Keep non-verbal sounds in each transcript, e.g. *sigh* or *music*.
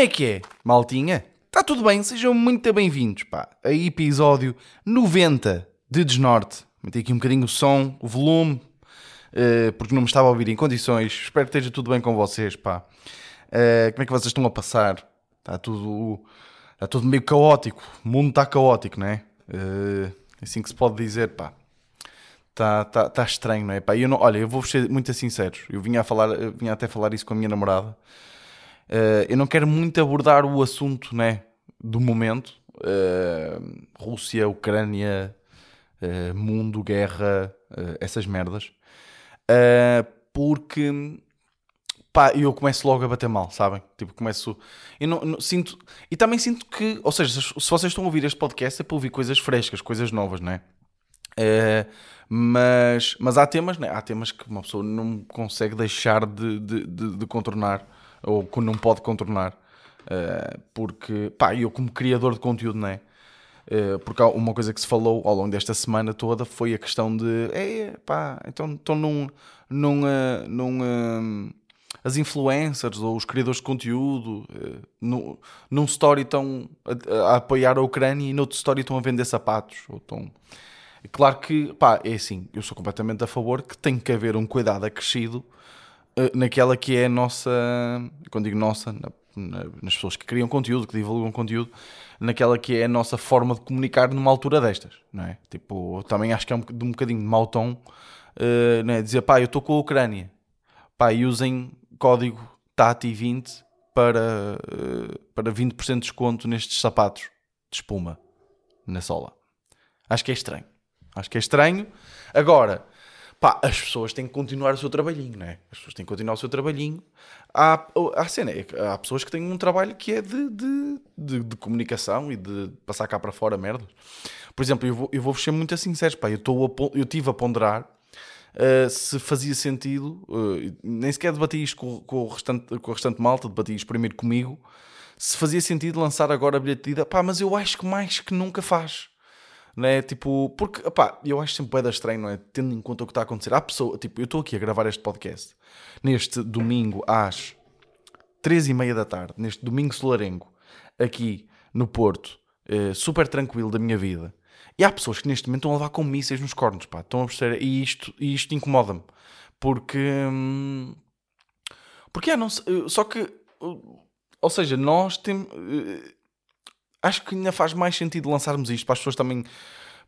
Como é que é, maltinha? Está tudo bem? Sejam muito bem-vindos, pá. A episódio 90 de Desnorte. Meti aqui um bocadinho o som, o volume, eh, porque não me estava a ouvir em condições. Espero que esteja tudo bem com vocês, pá. Eh, como é que vocês estão a passar? Está tudo, está tudo meio caótico. O mundo está caótico, não é? Eh, assim que se pode dizer, pá. Está tá, tá estranho, não é? Pá, eu não, olha, eu vou ser muito sincero. Eu vinha, a falar, vinha até falar isso com a minha namorada. Uh, eu não quero muito abordar o assunto né, do momento. Uh, Rússia, Ucrânia, uh, mundo, guerra, essas merdas. porque pá, eu começo logo a bater mal, sabem? Tipo, começo. Eu não, não, sinto. E também sinto que. Ou seja, se vocês estão a ouvir este podcast é para ouvir coisas frescas, coisas novas, não é? mas, mas há temas, né? há temas que uma pessoa não consegue deixar de, de, de, de contornar ou que não pode contornar. Uh, porque, pá, eu como criador de conteúdo, não é? Uh, porque uma coisa que se falou ao longo desta semana toda foi a questão de, é, pá, então, então não, não, uh, não as influencers ou os criadores de conteúdo uh, num, num story estão a, a, apoiar a Ucrânia e noutro story estão a vender sapatos. Ou estão... Claro que, pá, é assim, eu sou completamente a favor que tem que haver um cuidado acrescido eh, naquela que é a nossa, quando digo nossa, na, na, nas pessoas que criam conteúdo, que divulgam conteúdo, naquela que é a nossa forma de comunicar numa altura destas, não é? Tipo, também acho que é um, de um bocadinho de mau tom, uh, é? Dizer, pá, eu estou com a Ucrânia, pá, usem código TATI20 para, uh, para 20% de desconto nestes sapatos de espuma na sola. Acho que é estranho. Acho que é estranho. Agora, pá, as pessoas têm que continuar o seu trabalhinho, não é? As pessoas têm que continuar o seu trabalhinho. Há, há cena, é há pessoas que têm um trabalho que é de, de, de, de comunicação e de passar cá para fora merda. Por exemplo, eu vou, eu vou ser muito sincero, pá, eu, estou a, eu tive a ponderar uh, se fazia sentido, uh, nem sequer debati isto com, com, o restante, com o restante malta, debati isto primeiro comigo, se fazia sentido lançar agora a bilhete de ida, pá, mas eu acho que mais que nunca faz não é? Tipo, porque, pá, eu acho sempre bem estranho, não é? Tendo em conta o que está a acontecer. Há pessoa, tipo, eu estou aqui a gravar este podcast neste domingo às três e meia da tarde, neste domingo solarengo, aqui no Porto, eh, super tranquilo da minha vida. E há pessoas que neste momento estão a levar com mísseis nos cornos, pá, estão a perceber, e isto, e isto incomoda-me, porque, hum, porque é, não só que, ou seja, nós temos eh, acho que ainda faz mais sentido lançarmos isto para as pessoas também.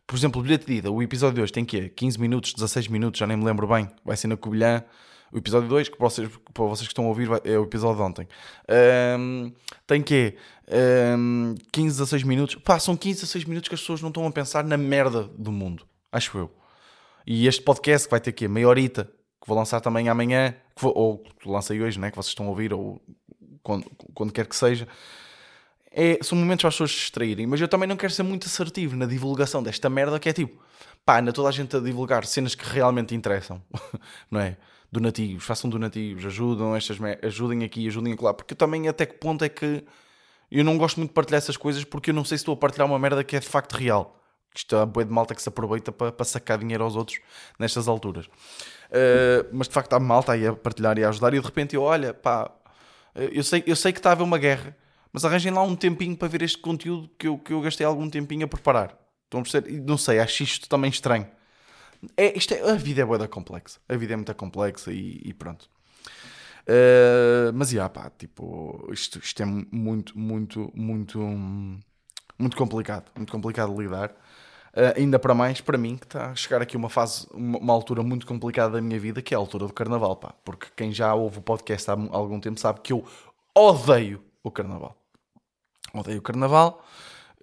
Por exemplo, o bilhete de ida, o episódio de hoje tem que 15 minutos, 16 minutos, já nem me lembro bem. Vai ser na Covilhã. O episódio 2, que para vocês, para vocês que estão a ouvir, é o episódio de ontem. Um, tem que um, 15, 16 minutos. Pá, são 15, 16 minutos que as pessoas não estão a pensar na merda do mundo. Acho eu. E este podcast que vai ter que meia horita, que vou lançar também amanhã, vou, ou lancei hoje, né, que vocês estão a ouvir, ou quando, quando quer que seja é, são momentos para as pessoas se distraírem, mas eu também não quero ser muito assertivo na divulgação desta merda que é tipo, pá, anda toda a gente a divulgar cenas que realmente interessam, *laughs* não é? Donativos, façam donativos, ajudam estas ajudem aqui, ajudem lá, porque também até que ponto é que eu não gosto muito de partilhar essas coisas porque eu não sei se estou a partilhar uma merda que é de facto real. Isto é boa de malta que se aproveita para, para sacar dinheiro aos outros nestas alturas. Uh, mas de facto há malta aí a partilhar e a ajudar e de repente eu, olha, pá, eu sei, eu sei que está a haver uma guerra mas arranjem lá um tempinho para ver este conteúdo que eu, que eu gastei algum tempinho a preparar. Estão a perceber? Não sei, acho isto também estranho. É, isto é, a vida é boa complexa. A vida é muito complexa e, e pronto. Uh, mas, já, pá, tipo, isto, isto é muito, muito, muito, muito complicado. Muito complicado de lidar. Uh, ainda para mais para mim, que está a chegar aqui uma fase, uma, uma, altura muito complicada da minha vida, que é a altura do carnaval, pá. Porque quem já ouve o podcast há algum tempo sabe que eu odeio o carnaval odeio o carnaval.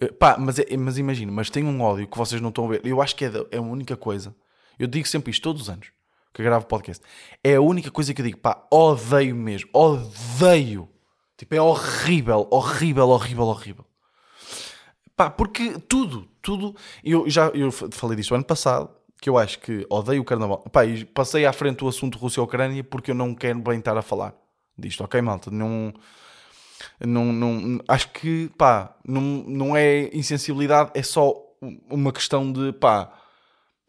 Uh, pá, mas, é, mas imagina, mas tem um ódio que vocês não estão a ver. Eu acho que é, é a única coisa. Eu digo sempre isto todos os anos que gravo podcast. É a única coisa que eu digo, pá, odeio mesmo, odeio. Tipo, é horrível, horrível, horrível, horrível. Pá, porque tudo, tudo. Eu já eu falei disto ano passado, que eu acho que odeio o carnaval. Pá, e passei à frente o assunto Rússia-Ucrânia porque eu não quero bem estar a falar disto, ok, malta? Não não, não, acho que, pá, não, não é insensibilidade, é só uma questão de, pá,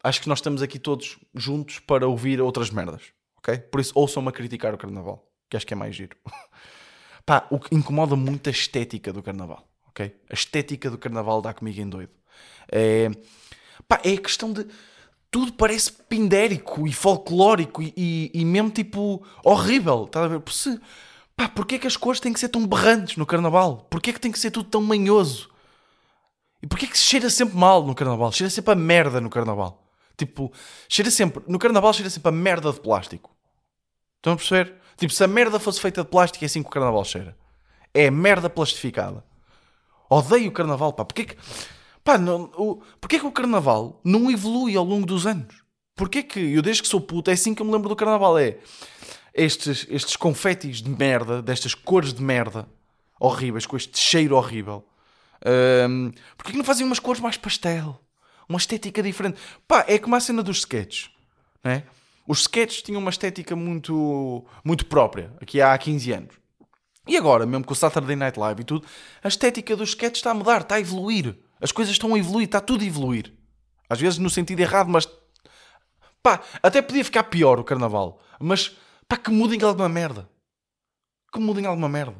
acho que nós estamos aqui todos juntos para ouvir outras merdas, ok? Por isso, ouçam-me a criticar o carnaval, que acho que é mais giro. *laughs* Pá, o que incomoda muito a estética do carnaval, ok? A estética do carnaval dá comigo em doido. É, pá, é a questão de. Tudo parece pindérico e folclórico e, e, e mesmo tipo horrível. Estás a ver? Por se, pá, porquê é que as cores têm que ser tão berrantes no carnaval? Porquê é que tem que ser tudo tão manhoso? E porquê é que se cheira sempre mal no carnaval? Cheira sempre a merda no carnaval. Tipo, cheira sempre. No carnaval cheira sempre a merda de plástico. Estão a perceber? Tipo, se a merda fosse feita de plástico, é assim que o carnaval cheira. É merda plastificada. Odeio o carnaval, pá. Porquê que. Pá, não, o, porquê que o carnaval não evolui ao longo dos anos? Porquê que eu, desde que sou puto, é assim que eu me lembro do carnaval? É estes, estes confetis de merda, destas cores de merda horríveis, com este cheiro horrível. Um, porquê que não fazem umas cores mais pastel? Uma estética diferente? Pá, é como a cena dos sketches, né? Os sketches tinham uma estética muito, muito própria, aqui há 15 anos. E agora, mesmo com o Saturday Night Live e tudo, a estética dos sketches está a mudar, está a evoluir. As coisas estão a evoluir, está tudo a evoluir. Às vezes no sentido errado, mas pá, até podia ficar pior o carnaval. Mas pá, que mudem alguma merda. Que mudem alguma merda.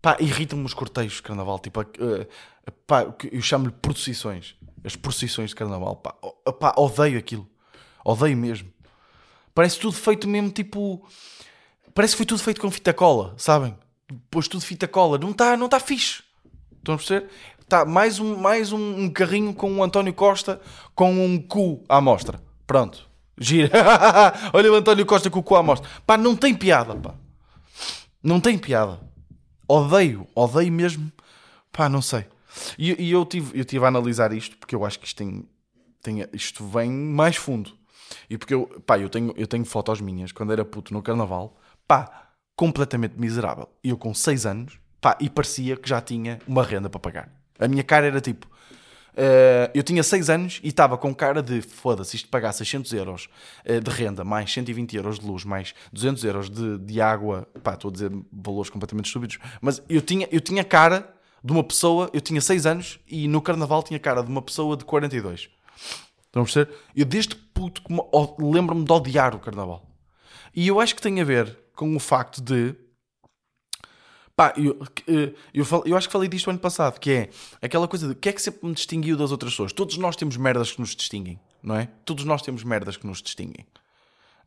Pá, irritam-me os cortejos de carnaval. Tipo, uh, pá, eu chamo-lhe procissões. As procissões de carnaval. Pá, pá, odeio aquilo. Odeio mesmo. Parece tudo feito mesmo tipo. Parece que foi tudo feito com fita cola, sabem? Pôs tudo fita cola. Não está não tá fixe. Estão a perceber? Está mais, um, mais um, um, carrinho com o António Costa com um cu à mostra. Pronto. Gira. *laughs* Olha o António Costa com o cu à mostra. Pá, não tem piada, pá. Não tem piada. Odeio, odeio mesmo. Pá, não sei. E, e eu, tive, eu tive a analisar isto porque eu acho que isto tem, tem, isto vem mais fundo. E porque eu, pá, eu tenho, eu tenho fotos minhas quando era puto no carnaval, pá, completamente miserável. E eu com 6 anos, pá, e parecia que já tinha uma renda para pagar. A minha cara era tipo. Uh, eu tinha 6 anos e estava com cara de foda-se, isto pagar 600 euros uh, de renda, mais 120 euros de luz, mais 200 euros de, de água. Pá, estou a dizer valores completamente estúpidos, mas eu tinha, eu tinha cara de uma pessoa. Eu tinha 6 anos e no carnaval tinha cara de uma pessoa de 42. Estão a perceber? Eu desde puto lembro-me de odiar o carnaval. E eu acho que tem a ver com o facto de Pá, eu, eh, eu, eu, acho que falei disto ano passado, que é aquela coisa de o que é que sempre me distinguiu das outras pessoas? Todos nós temos merdas que nos distinguem, não é? Todos nós temos merdas que nos distinguem.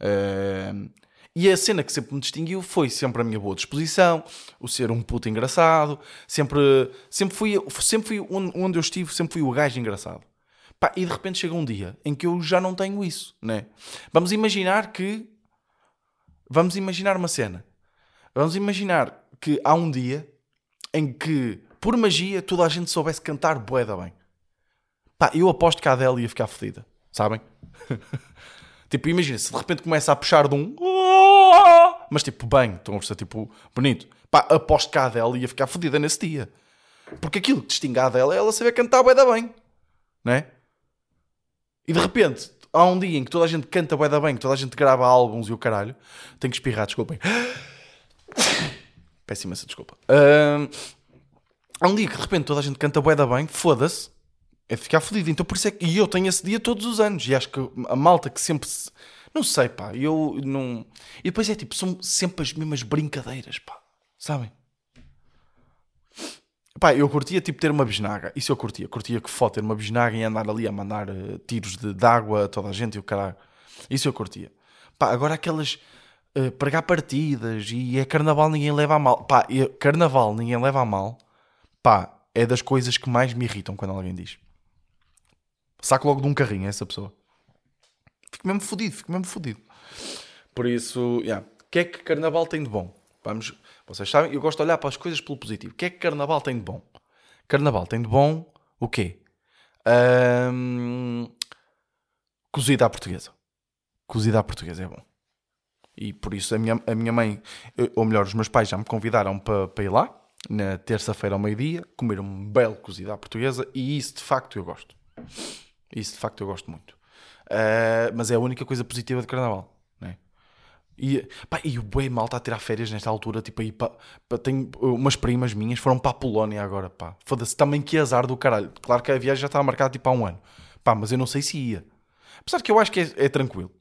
Uh, e a cena que sempre me distinguiu foi sempre a minha boa disposição, o ser um puto engraçado, sempre, sempre fui, sempre fui onde, onde eu estive, sempre fui o gajo engraçado. Pá, e de repente chega um dia em que eu já não tenho isso, né? Vamos imaginar que. Vamos imaginar uma cena. Vamos imaginar que há um dia em que, por magia, toda a gente soubesse cantar boeda bem. Pá, eu aposto que a Adele ia ficar fodida, sabem? *laughs* tipo, imagina, se de repente começa a puxar de um... Mas tipo, bem, estão a perceber, tipo, bonito. Pá, aposto que a Adele ia ficar fodida nesse dia. Porque aquilo que distingue a Adele é ela saber cantar boeda bem. Não é? E de repente, há um dia em que toda a gente canta boeda bem, que toda a gente grava álbuns e o caralho. Tenho que espirrar, desculpem. *gasps* Peço imensa desculpa. Uh, há um dia que de repente toda a gente canta bué da bem, foda-se, é de ficar fodido. Então por isso é que. E eu tenho esse dia todos os anos. E acho que a malta que sempre. Se... Não sei, pá, eu não. E depois é tipo, são sempre as mesmas brincadeiras, pá, sabem? Pá, eu curtia tipo ter uma bisnaga. Isso eu curtia. Curtia que foto ter uma bisnaga e andar ali a mandar uh, tiros de, de água a toda a gente e o caralho. Isso eu curtia. Pá, agora aquelas uh, pregar partidas e é carnaval, ninguém leva a mal. Pá, é, carnaval, ninguém leva a mal. Pá, é das coisas que mais me irritam quando alguém diz. Saco logo de um carrinho essa pessoa. Fico mesmo fodido, fico mesmo fodido. Por isso, yeah. o que é que carnaval tem de bom? Vamos, vocês sabem, eu gosto de olhar para as coisas pelo positivo. O que é que carnaval tem de bom? Carnaval tem de bom o quê? Um, cozida à portuguesa. Cozida à portuguesa é bom. E por isso a minha, a minha mãe, ou melhor, os meus pais já me convidaram para, para ir lá, na terça-feira ao meio-dia, comer um belo cozido à portuguesa, e isso de facto eu gosto. Isso de facto eu gosto muito. Uh, mas é a única coisa positiva de carnaval. Né? E, pá, e o boi mal está a tirar férias nesta altura. Tipo, aí, pá, pá, tenho umas primas minhas foram para a Polónia agora. Pá. Foda-se, também que azar do caralho. Claro que a viagem já estava marcada tipo, há um ano. Pá, mas eu não sei se ia. Apesar que eu acho que é, é tranquilo.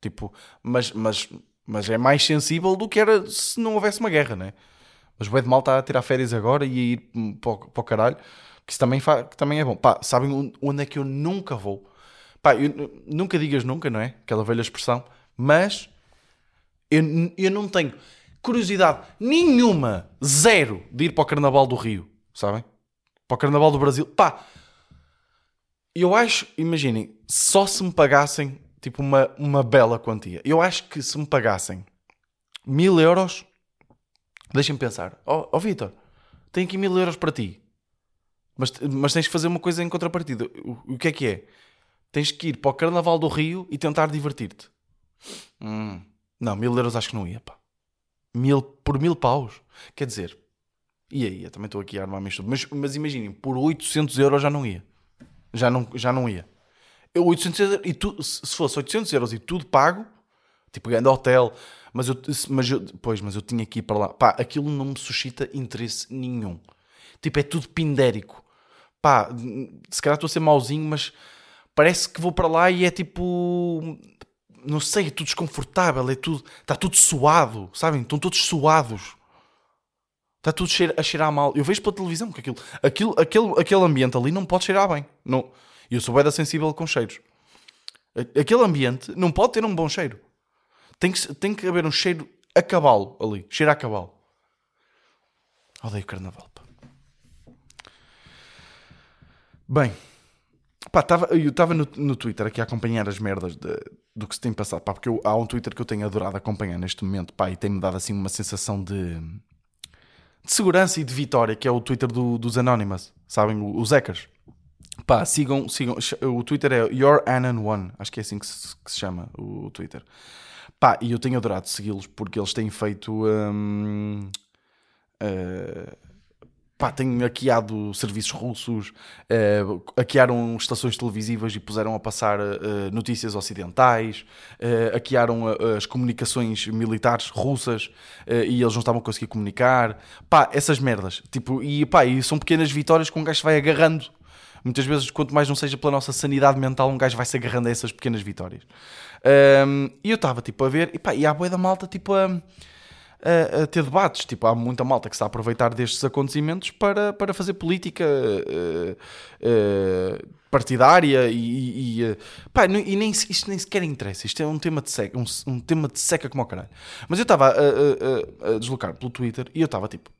Tipo, mas, mas, mas é mais sensível do que era se não houvesse uma guerra, né? Mas bué de malta a tirar férias agora e a ir para o, para o caralho, que isso também, fa- que também é bom. Pá, sabem onde- é que eu nunca vou? Pá, eu, nunca digas nunca, não é? Aquela velha expressão. Mas eu, eu não tenho curiosidade nenhuma, zero, de ir para o Carnaval do Rio, sabem? Para o Carnaval do Brasil. Pá, eu acho, imaginem, só se me pagassem tipo uma, uma bela quantia. Eu acho que se me pagassem mil euros, deixem-me pensar, ó oh, Vitor, tenho aqui mil euros para ti, mas, mas tens que fazer uma coisa em contrapartida. O, o que é que é? Tens que ir para o Carnaval do Rio e tentar divertir-te. Hum, não, mil euros acho que não ia, pá. Mil, por mil paus. Quer dizer, ia, ia, também estou aqui a armar-me tudo. Mas, mas imaginem, por 800 euros já não ia. Já não, já não ia. Eu, 800 euros, e tu, se se fosse 800 euros e tudo pago, tipo grande hotel, mas eu, mas eu, pois, mas eu tinha que ir para lá. Pá, aquilo não me suscita interesse nenhum. Tipo, é tudo pindérico. Pá, se calhar estou a ser mauzinho, mas parece que vou para lá e é tipo. Não sei, é tudo desconfortável, é tudo. Está tudo suado, sabem? Estão todos suados. Está tudo a cheirar mal. Eu vejo pela televisão que aquilo, aquilo, aquele, aquele ambiente ali não pode cheirar bem. Não. Eu sou bem sensível com cheiros. Aquele ambiente não pode ter um bom cheiro. Tem que, tem que haver um cheiro a cavalo ali. Cheiro a cavalo. Odeio carnaval, pá. Bem, pá, tava, eu estava no, no Twitter aqui a acompanhar as merdas de- do que se tem passado, pá, porque eu- há um Twitter que eu tenho adorado acompanhar neste momento, pá, e tem-me dado assim uma sensação de, de segurança e de vitória, que é o Twitter do- dos Anonymous, sabem? Os hackers. Pá, sigam, sigam. O Twitter é Your Anon One, acho que é assim que se, que se chama o Twitter. Pá, e eu tenho adorado segui-los porque eles têm feito. hum, eh, pá, têm hackeado serviços russos, eh, hackearam estações televisivas e puseram a passar eh, notícias ocidentais, eh, hackearam a- as comunicações militares russas e eles não estavam a conseguir comunicar. Pá, essas merdas. Tipo, e, pá, e são pequenas vitórias que um gajo vai agarrando. Muitas vezes, quanto mais não seja pela nossa sanidade mental, um gajo vai se agarrando a essas pequenas vitórias. Ahm, e eu estava tipo a ver, e pá, e há boia da malta tipo a, a, a ter debates. Tipo, há muita malta que está a aproveitar destes acontecimentos para, para fazer política eh, eh, partidária e, e, eh, pá, e nem, isto nem sequer interessa. Isto é um tema de seca, um, um tema de seca como o caralho. Mas eu estava a- a- a deslocar pelo Twitter e eu estava tipo,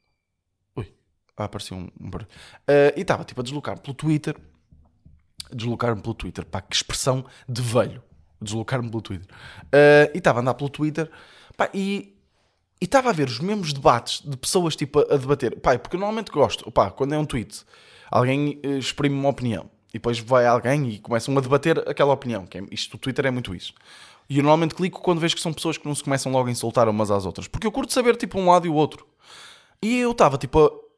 ah, apareceu um, um barulho. Eh, e estava tipo a deslocar pelo Twitter, deslocar-me pelo Twitter, pá, que expressão de velho. Deslocar-me pelo Twitter. Eh, e estava a andar pelo Twitter, pá, e e estava a ver os mesmos debates de pessoas tipo a, debater. Pá, porque eu normalmente gosto, pá, quando é um tweet, alguém eh, exprime uma opinião e depois vai alguém e começam a debater aquela opinião. Que é, isto, o Twitter é muito isso. E eu normalmente clico quando vejo que são pessoas que não se começam logo a insultar umas às outras. Porque eu curto saber tipo um lado e o outro. E eu estava tipo.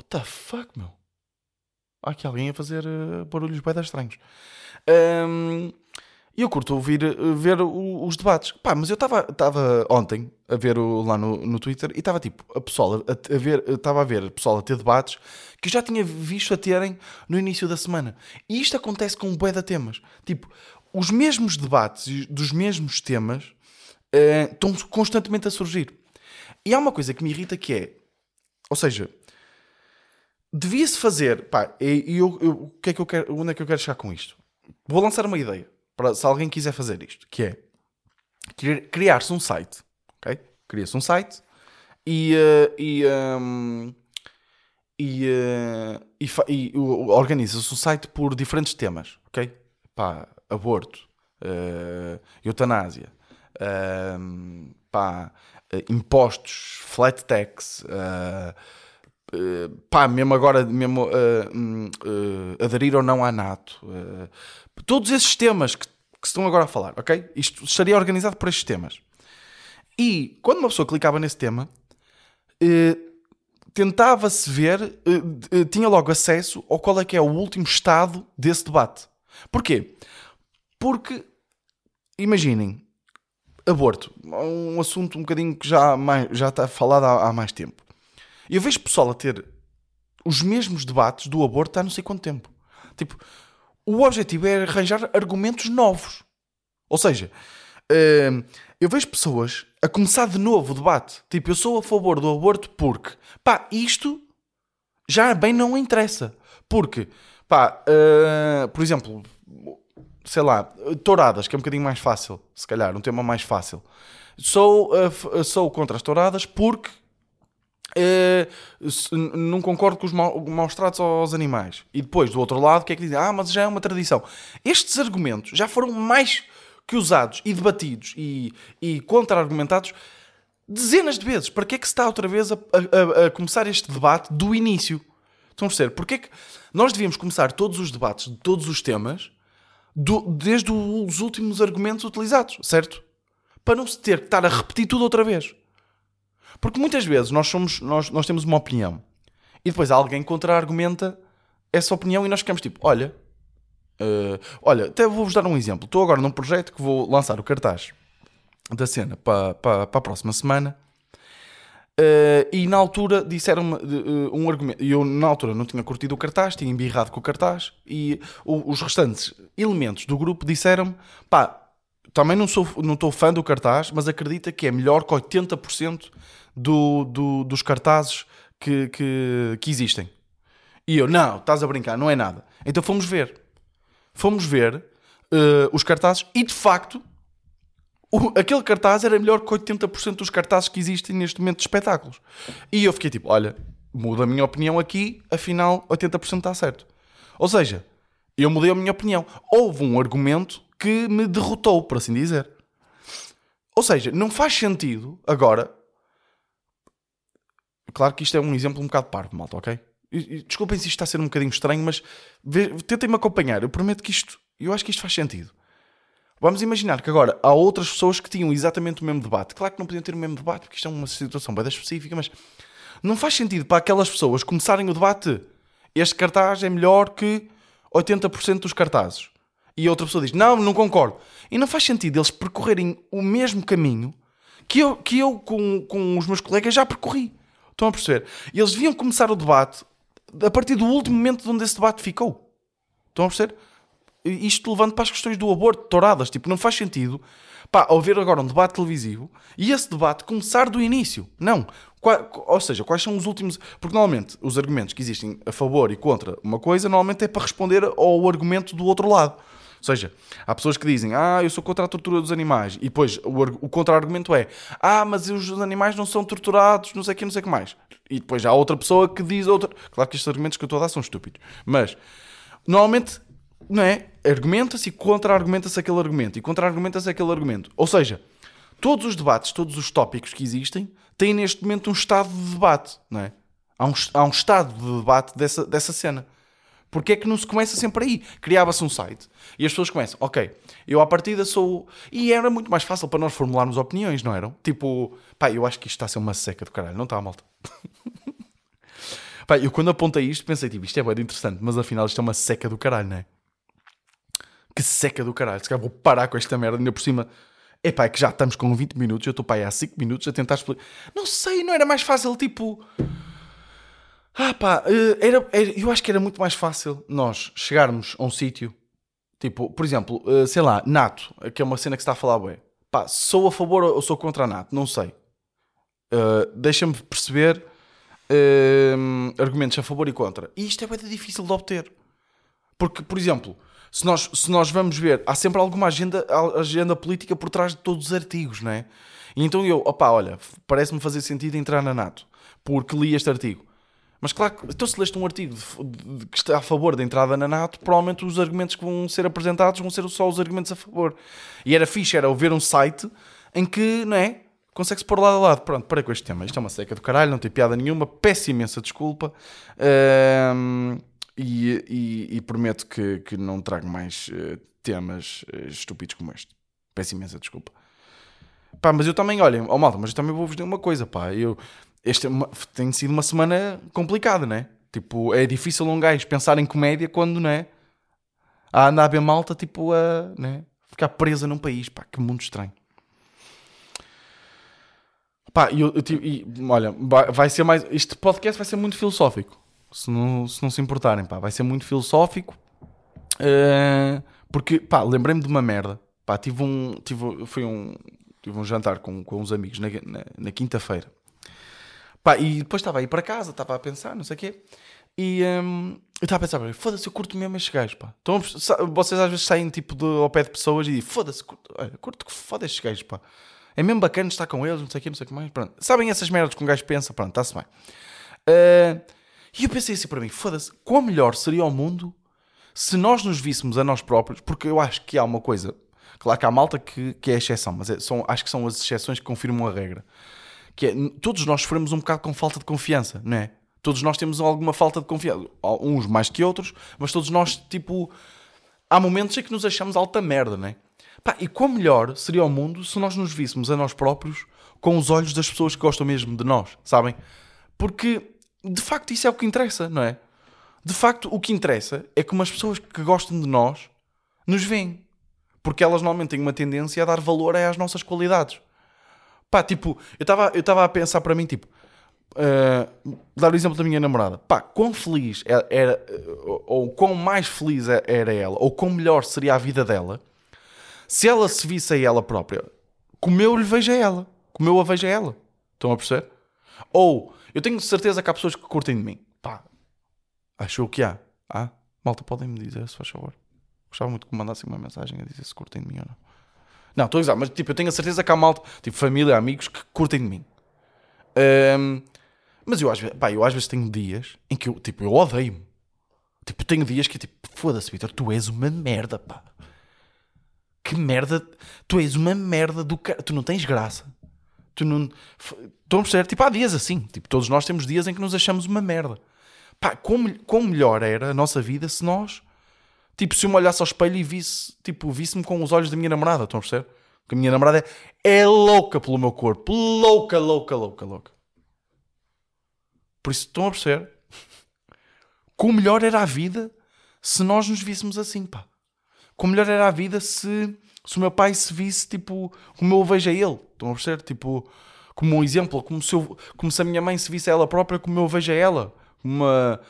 What the fuck, meu? Há aqui alguém a fazer eh, barulhos bem estranhos. E eu curto ouvir, eh, ver os debates. Pá, mas eu estava ontem a ver o- lá no, no Twitter e estava tipo, a pessoal a, a ver, estava a ver a pessoal a ter debates que eu já tinha visto a terem no início da semana. E isto acontece com um bué de temas. Tipo, os mesmos debates dos mesmos temas eh, estão constantemente a surgir. E há uma coisa que me irrita que é, ou seja, devia-se fazer, pá, e eu, eu- o que é que eu quero, onde é que eu quero chegar com isto? Vou lançar uma ideia para se alguém quiser fazer isto, que é cri- criar-se um site, ok? Cria-se um site e eh, e, ehm, e, eh, e, e o- o- organiza-se um site por diferentes temas, ok? Pá, aborto, eh, eutanásia, ehm, pá, impostos, flat tax, eh, eh, pá, mesmo agora, mesmo eh, aderir ou não à NATO, todos esses temas que, que se estão agora a falar, ok? Isto estaria organizado por estes temas. E quando uma pessoa clicava nesse tema, tentava-se ver, tinha logo acesso ao qual é que é o último estado desse debate. Porquê? Porque, imaginem, aborto, um assunto um bocadinho que já, mais, já está falado há, há mais tempo. E eu vejo pessoal a ter os mesmos debates do aborto há não sei quanto tempo. Tipo, o objetivo é arranjar argumentos novos. Ou seja, hum, eu vejo pessoas a começar de novo o debate. Tipo, eu sou a favor do aborto porque, pá, isto já bem não interessa. Porque, pá, uh, por exemplo, sei lá, touradas, que é um bocadinho mais fácil, se calhar, um tema mais fácil. Sou, sou contra as touradas porque uh, não concordo com os maus tratos aos animais. E depois, do outro lado, o que é que dizem? Ah, mas já é uma tradição. Estes argumentos já foram mais que usados e debatidos e, e contra-argumentados dezenas de vezes. Para que é que se está outra vez a, a, a começar este debate do início? Estão a perceber? Porque é que nós devíamos começar todos os debates de todos os temas do, desde os últimos argumentos utilizados, certo? Para não se ter que estar a repetir tudo outra vez. Porque muitas vezes nós, somos, nós, nós temos uma opinião e depois alguém contra-argumenta essa opinião e nós ficamos tipo, olha, uh, olha, até vou-vos dar um exemplo. Estou agora num projeto que vou lançar o cartaz da cena para, para, para a próxima semana. Uh, e na altura disseram-me uh, um argumento. Eu, na altura, não tinha curtido o cartaz, tinha embirrado com o cartaz. E o, os restantes elementos do grupo disseram-me: pá, também não estou não fã do cartaz, mas acredita que é melhor que 80% do, do, dos cartazes que, que, que existem. E eu, não, estás a brincar, não é nada. Então fomos ver. Fomos ver uh, os cartazes e de facto o, aquele cartaz era melhor que 80% dos cartazes que existem neste momento de espetáculos. E eu fiquei tipo, olha, muda a minha opinião aqui, afinal 80% está certo. Ou seja, eu mudei a minha opinião. Houve um argumento que me derrotou, por assim dizer. Ou seja, não faz sentido agora. Claro que isto é um exemplo um bocado parvo, malta, ok? Desculpem se isto está a ser um bocadinho estranho, mas tentem-me acompanhar. Eu prometo que isto. Eu acho que isto faz sentido. Vamos imaginar que agora há outras pessoas que tinham exatamente o mesmo debate. Claro que não podiam ter o mesmo debate, porque isto é uma situação bem específica, mas não faz sentido para aquelas pessoas começarem o debate. Este cartaz é melhor que 80% dos cartazes. E outra pessoa diz: Não, não concordo. E não faz sentido eles percorrerem o mesmo caminho que eu, que eu com, com os meus colegas já percorri. Estão a perceber? E eles deviam começar o debate a partir do último momento de onde esse debate ficou. Estão a perceber? isto levando para as questões do aborto, touradas, tipo, não faz sentido pá, haver agora um debate televisivo e esse debate começar do início. Não. Ou seja, quais são os últimos. Porque normalmente os argumentos que existem a favor e contra uma coisa, normalmente é para responder ao argumento do outro lado. Ou seja, há pessoas que dizem, ah, eu sou contra a tortura dos animais, e depois o, o contra-argumento é, ah, mas os animais não são torturados, não sei o que, não sei o que mais. E depois há outra pessoa que diz outra. Claro que estes argumentos que eu estou a dar são estúpidos, mas normalmente não é? Argumenta-se e contra-argumenta-se aquele argumento e contra-argumenta-se aquele argumento. Ou seja, todos os debates, todos os tópicos que existem têm neste momento um estado de debate, não é? Há um, há um estado de debate dessa, dessa cena. Porque é que não se começa sempre aí? Criava-se um site e as pessoas começam, ok, eu à partida sou. E era muito mais fácil para nós formularmos opiniões, não eram? Tipo, pá, eu acho que isto está a ser uma seca do caralho, não está, malta? *laughs* pá, eu quando apontei isto pensei, tipo, isto é bem interessante, mas afinal isto é uma seca do caralho, não é? Que seca do caralho. Se calhar vou parar com esta merda ainda por cima. Epá, é que já estamos com 20 minutos, eu estou para aí há 5 minutos a tentar explicar. Não sei, não era mais fácil, tipo. Ah pá, eh, era, era, eu acho que era muito mais fácil nós chegarmos a um sítio, tipo, por exemplo, eh, sei lá, NATO, que é uma cena que se está a falar, ué. Pá, sou a favor ou sou contra a NATO? Não sei. Uh, Deixa-me perceber uh, argumentos a favor e contra. E isto é bem difícil de obter. Porque, por exemplo, se nós, se nós vamos ver, há sempre alguma agenda, agenda política por trás de todos os artigos, não é? E então eu, opá, olha, parece-me fazer sentido entrar na NATO, porque li este artigo. Mas claro, então se leste um artigo de, de, que está a favor da entrada na NATO, provavelmente os argumentos que vão ser apresentados vão ser só os argumentos a favor. E era fixe, era ver um site em que, não é? Consegue-se pôr lado a lado. Pronto, para com este tema. Isto é uma seca do caralho, não tem piada nenhuma. Peço imensa desculpa. Um, e, e, e prometo que, que não trago mais uh, temas uh, estúpidos como este. Peço imensa desculpa. Pá, mas eu também, olhem, oh malta, mas eu também vou-vos dizer uma coisa, pá. Eu, este é uma, tem sido uma semana complicada, né? Tipo, é difícil um gajo pensar em comédia quando, né? A andar bem malta, tipo, a né? ficar presa num país, pá, que mundo estranho. Pá, eu, eu, e, olha, vai ser mais. Este podcast vai ser muito filosófico se não se, não se importarem, pá, vai ser muito filosófico. Uh, porque, pá, lembrei-me de uma merda. Pá, tive um. Tive, foi um, tive um jantar com, com uns amigos na, na, na quinta-feira. Pá, e depois estava a ir para casa, estava a pensar, não sei o quê. E hum, eu estava a pensar, foda-se, eu curto mesmo estes gajos, pá. Então, vocês às vezes saem tipo de, ao pé de pessoas e foda-se, curto, curto que foda estes gajos, pá. É mesmo bacana estar com eles, não sei o quê, não sei o que mais. Pronto. Sabem essas merdas que um gajo pensa? Pronto, está-se bem. Uh, e eu pensei assim para mim, foda-se, quão melhor seria o mundo se nós nos víssemos a nós próprios, porque eu acho que há uma coisa, claro que há malta que, que é exceção, mas é, são, acho que são as exceções que confirmam a regra. Que é, todos nós sofremos um bocado com falta de confiança, não é? Todos nós temos alguma falta de confiança. Uns mais que outros, mas todos nós, tipo, há momentos em que nos achamos alta merda, não é? Pá, e quão melhor seria o mundo se nós nos víssemos a nós próprios com os olhos das pessoas que gostam mesmo de nós, sabem? Porque, de facto, isso é o que interessa, não é? De facto, o que interessa é como as pessoas que gostam de nós nos veem. Porque elas normalmente têm uma tendência a dar valor às nossas qualidades. Pá, tipo, eu estava eu a pensar para mim, tipo, uh, dar o exemplo da minha namorada. Pá, quão feliz era, era, ou quão mais feliz era ela, ou quão melhor seria a vida dela, se ela se visse a ela própria, como eu lhe vejo a ela, como eu a vejo a ela. Estão a perceber? Ou, eu tenho certeza que há pessoas que curtem de mim. Pá, achou que há. Ah, malta, podem me dizer, se faz favor. Gostava muito que me mandassem uma mensagem a dizer se curtem de mim ou não. Não, estou a dizer, mas tipo, eu tenho a certeza que há malta, tipo, família, amigos que curtem de mim. Um, mas eu às, vezes, pá, eu às vezes tenho dias em que eu, tipo, eu odeio-me. Tipo, tenho dias que tipo, foda-se, Vitor, tu és uma merda, pá que merda, tu és uma merda do cara, tu não tens graça. Tu não. Estão a perceber? Tipo, há dias assim. Tipo, todos nós temos dias em que nos achamos uma merda. Pá, como, como melhor era a nossa vida se nós. Tipo, se eu me olhasse ao espelho e visse, tipo, visse-me com os olhos da minha namorada, estão a perceber? Porque a minha namorada é, é louca pelo meu corpo. Louca, louca, louca, louca. Por isso, estão a perceber? *laughs* Como melhor era a vida se nós nos víssemos assim, pá como melhor era a vida se, se o meu pai se visse, tipo, como eu vejo a ele. Estão a perceber? Tipo, como um exemplo, como se, eu, como se a minha mãe se visse a ela própria, como eu vejo a ela. Uma,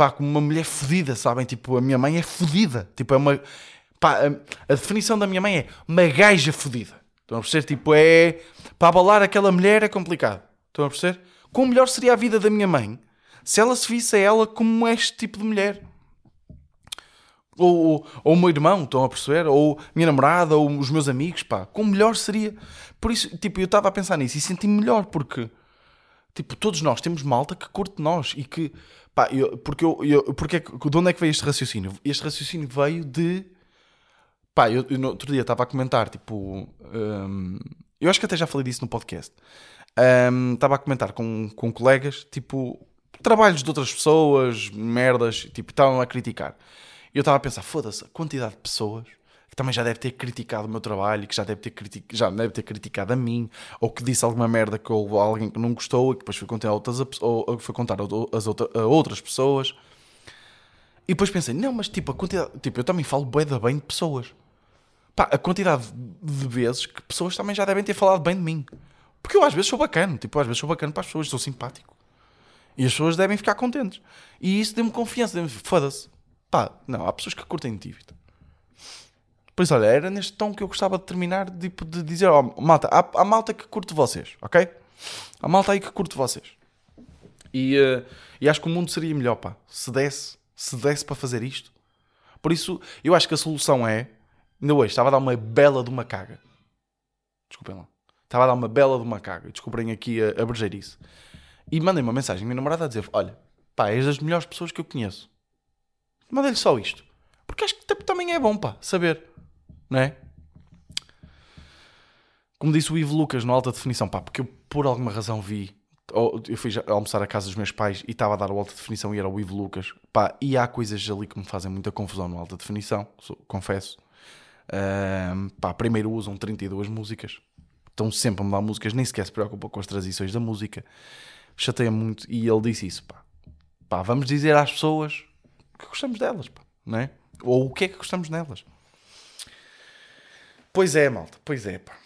pá, como uma mulher fodida, sabem? Tipo, a minha mãe é fodida. Tipo, é uma. Pá, a, a, definição da minha mãe é uma gaja fodida. Estão a perceber? Tipo, é. Para abalar aquela mulher é complicado. Estão a perceber? Como melhor seria a vida da minha mãe se ela se visse a ela como este tipo de mulher ou, o meu irmão, estão a perceber? Ou minha namorada, ou os meus amigos, pá, como melhor seria. Por isso, tipo, eu estava a pensar nisso e senti-me melhor, porque, tipo, todos nós temos malta que curte nós e que, pá, eu, porque eu, eu porque é, de onde é que veio este raciocínio? Este raciocínio veio de, pá, eu, eu no outro dia estava a comentar, tipo, hum, eu acho que até já falei disso no podcast, hum, estava a comentar com, com colegas, tipo, trabalhos de outras pessoas, merdas, tipo, estavam a criticar. E eu estava a pensar, foda-se, a quantidade de pessoas que também já deve ter criticado o meu trabalho, que já deve ter, critic... já deve ter criticado a mim, ou que disse alguma merda que houve alguém que não gostou e que depois foi contar a outras, ou foi contar as outra... a outras pessoas. E depois pensei, não, mas tipo, a quantidade. Tipo, eu também falo bem, bem de pessoas. Pá, a quantidade de vezes que pessoas também já devem ter falado bem de mim. Porque eu às vezes sou bacana, tipo, às vezes sou bacana para as pessoas, sou simpático. E as pessoas devem ficar contentes. E isso deu-me confiança, deu-me, foda-se. Pá, não, há pessoas que curtem Vitor. Por isso, olha, era neste tom que eu gostava de terminar, tipo, de dizer, ó, oh, malta, há, há malta que curte vocês, ok? Há malta aí que curte vocês. E, uh, e acho que o mundo seria melhor, pá, se desse, se desse para fazer isto. Por isso, eu acho que a solução é, ainda hoje, estava a dar uma bela de uma caga. Desculpem lá. Estava a dar uma bela de uma caga. Descobrem aqui a, a bergeirice. E mandem uma mensagem à minha namorada a dizer, olha, pá, és das melhores pessoas que eu conheço. Manda-lhe só isto. Porque acho que também é bom, pá, saber. Não é? Como disse o Ivo Lucas no Alta Definição, pá, porque eu por alguma razão vi. Eu fui almoçar à casa dos meus pais e estava a dar o alta definição e era o Ivo Lucas. Pá, e há coisas ali que me fazem muita confusão no alta definição, confesso. Uh, pá, primeiro usam 32 músicas. Estão sempre a mudar músicas, nem sequer se preocupam com as transições da música. Chateia muito e ele disse isso, pá. Pá, vamos dizer às pessoas que gostamos delas, pá, não é? Ou o que é que gostamos nelas. Pois é, malta, pois é, pá.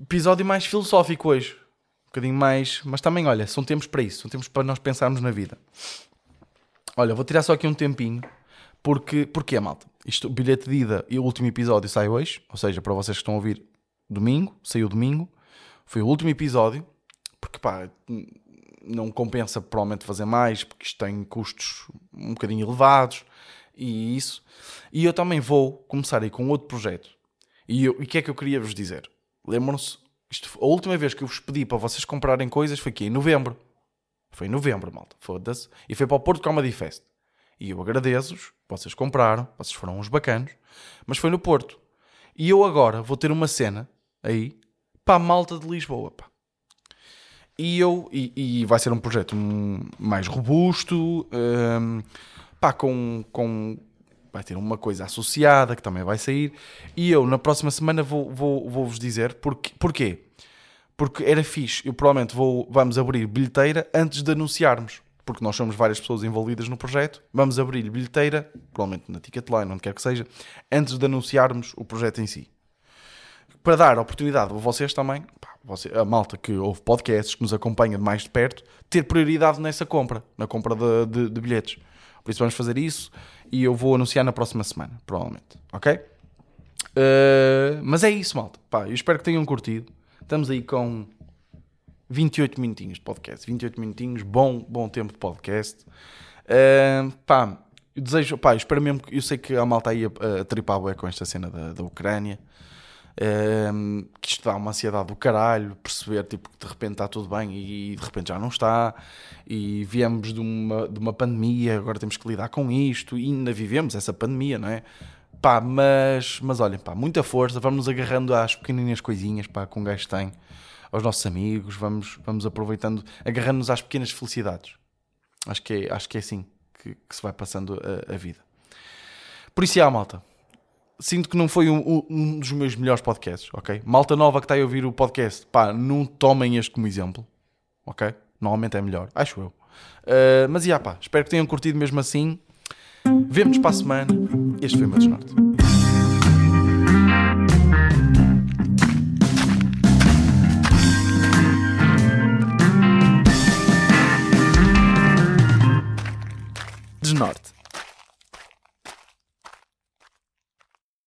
Episódio mais filosófico hoje. Um bocadinho mais. Mas também, olha, são tempos para isso, são tempos para nós pensarmos na vida. Olha, vou tirar só aqui um tempinho. Porque, porque é, malta? Isto, bilhete de ida e o último episódio sai hoje, ou seja, para vocês que estão a ouvir domingo, saiu domingo. Foi o último episódio, porque pá, não compensa provavelmente fazer mais, porque isto tem custos um bocadinho elevados e isso. E eu também vou começar aí com outro projeto. E o que é que eu queria vos dizer? Lembram-se, a última vez que eu vos pedi para vocês comprarem coisas foi aqui em novembro. Foi em novembro, malta, foda-se. E foi para o Porto Comedy Fest. E eu agradeço-os, vocês compraram, vocês foram uns bacanos, mas foi no Porto. E eu agora vou ter uma cena aí para a malta de Lisboa, pá. E eu, e, e vai ser um projeto mais robusto, um, pá, com, com, vai ter uma coisa associada que também vai sair. E eu, na próxima semana, vou, vou, vou vos dizer porque, porquê. Porque era fixe, eu provavelmente vou, vamos abrir bilheteira antes de anunciarmos porque nós somos várias pessoas envolvidas no projeto, vamos abrir bilheteira, provavelmente na Ticketline, onde quer que seja, antes de anunciarmos o projeto em si. Para dar oportunidade a vocês também, pá, você, a malta que ouve podcasts, que nos acompanha de mais de perto, ter prioridade nessa compra, na compra de, de, de bilhetes. Por isso vamos fazer isso e eu vou anunciar na próxima semana, provavelmente. Ok? Uh, mas é isso, malta. Pá, eu espero que tenham curtido. Estamos aí com 28 minutinhos de podcast. 28 minutinhos, bom, bom tempo de podcast. Uh, pá, eu desejo, pá, eu espero mesmo que. Eu sei que a malta aí a, a tripar com esta cena da, da Ucrânia. Uh, que isto dá uma ansiedade do caralho, perceber tipo, que de repente está tudo bem e de repente já não está, e viemos de uma, de uma pandemia, agora temos que lidar com isto, e ainda vivemos essa pandemia, não é? Pá, mas, mas olhem, pá, muita força, vamos agarrando às pequenininhas coisinhas pá, que um gajo tem aos nossos amigos, vamos, vamos aproveitando, agarrando-nos às pequenas felicidades. Acho que é, acho que é assim que, que se vai passando a, a, vida. Por isso, há malta. Sinto que não foi um, um, dos meus melhores podcasts, ok? Malta nova que está a ouvir o podcast, pá, não tomem este como exemplo, ok? Normalmente é melhor, acho eu. Uh, mas, já, pá, espero que tenham curtido mesmo assim. Vemo-nos para a semana. Este foi o meu desnorte. Norte.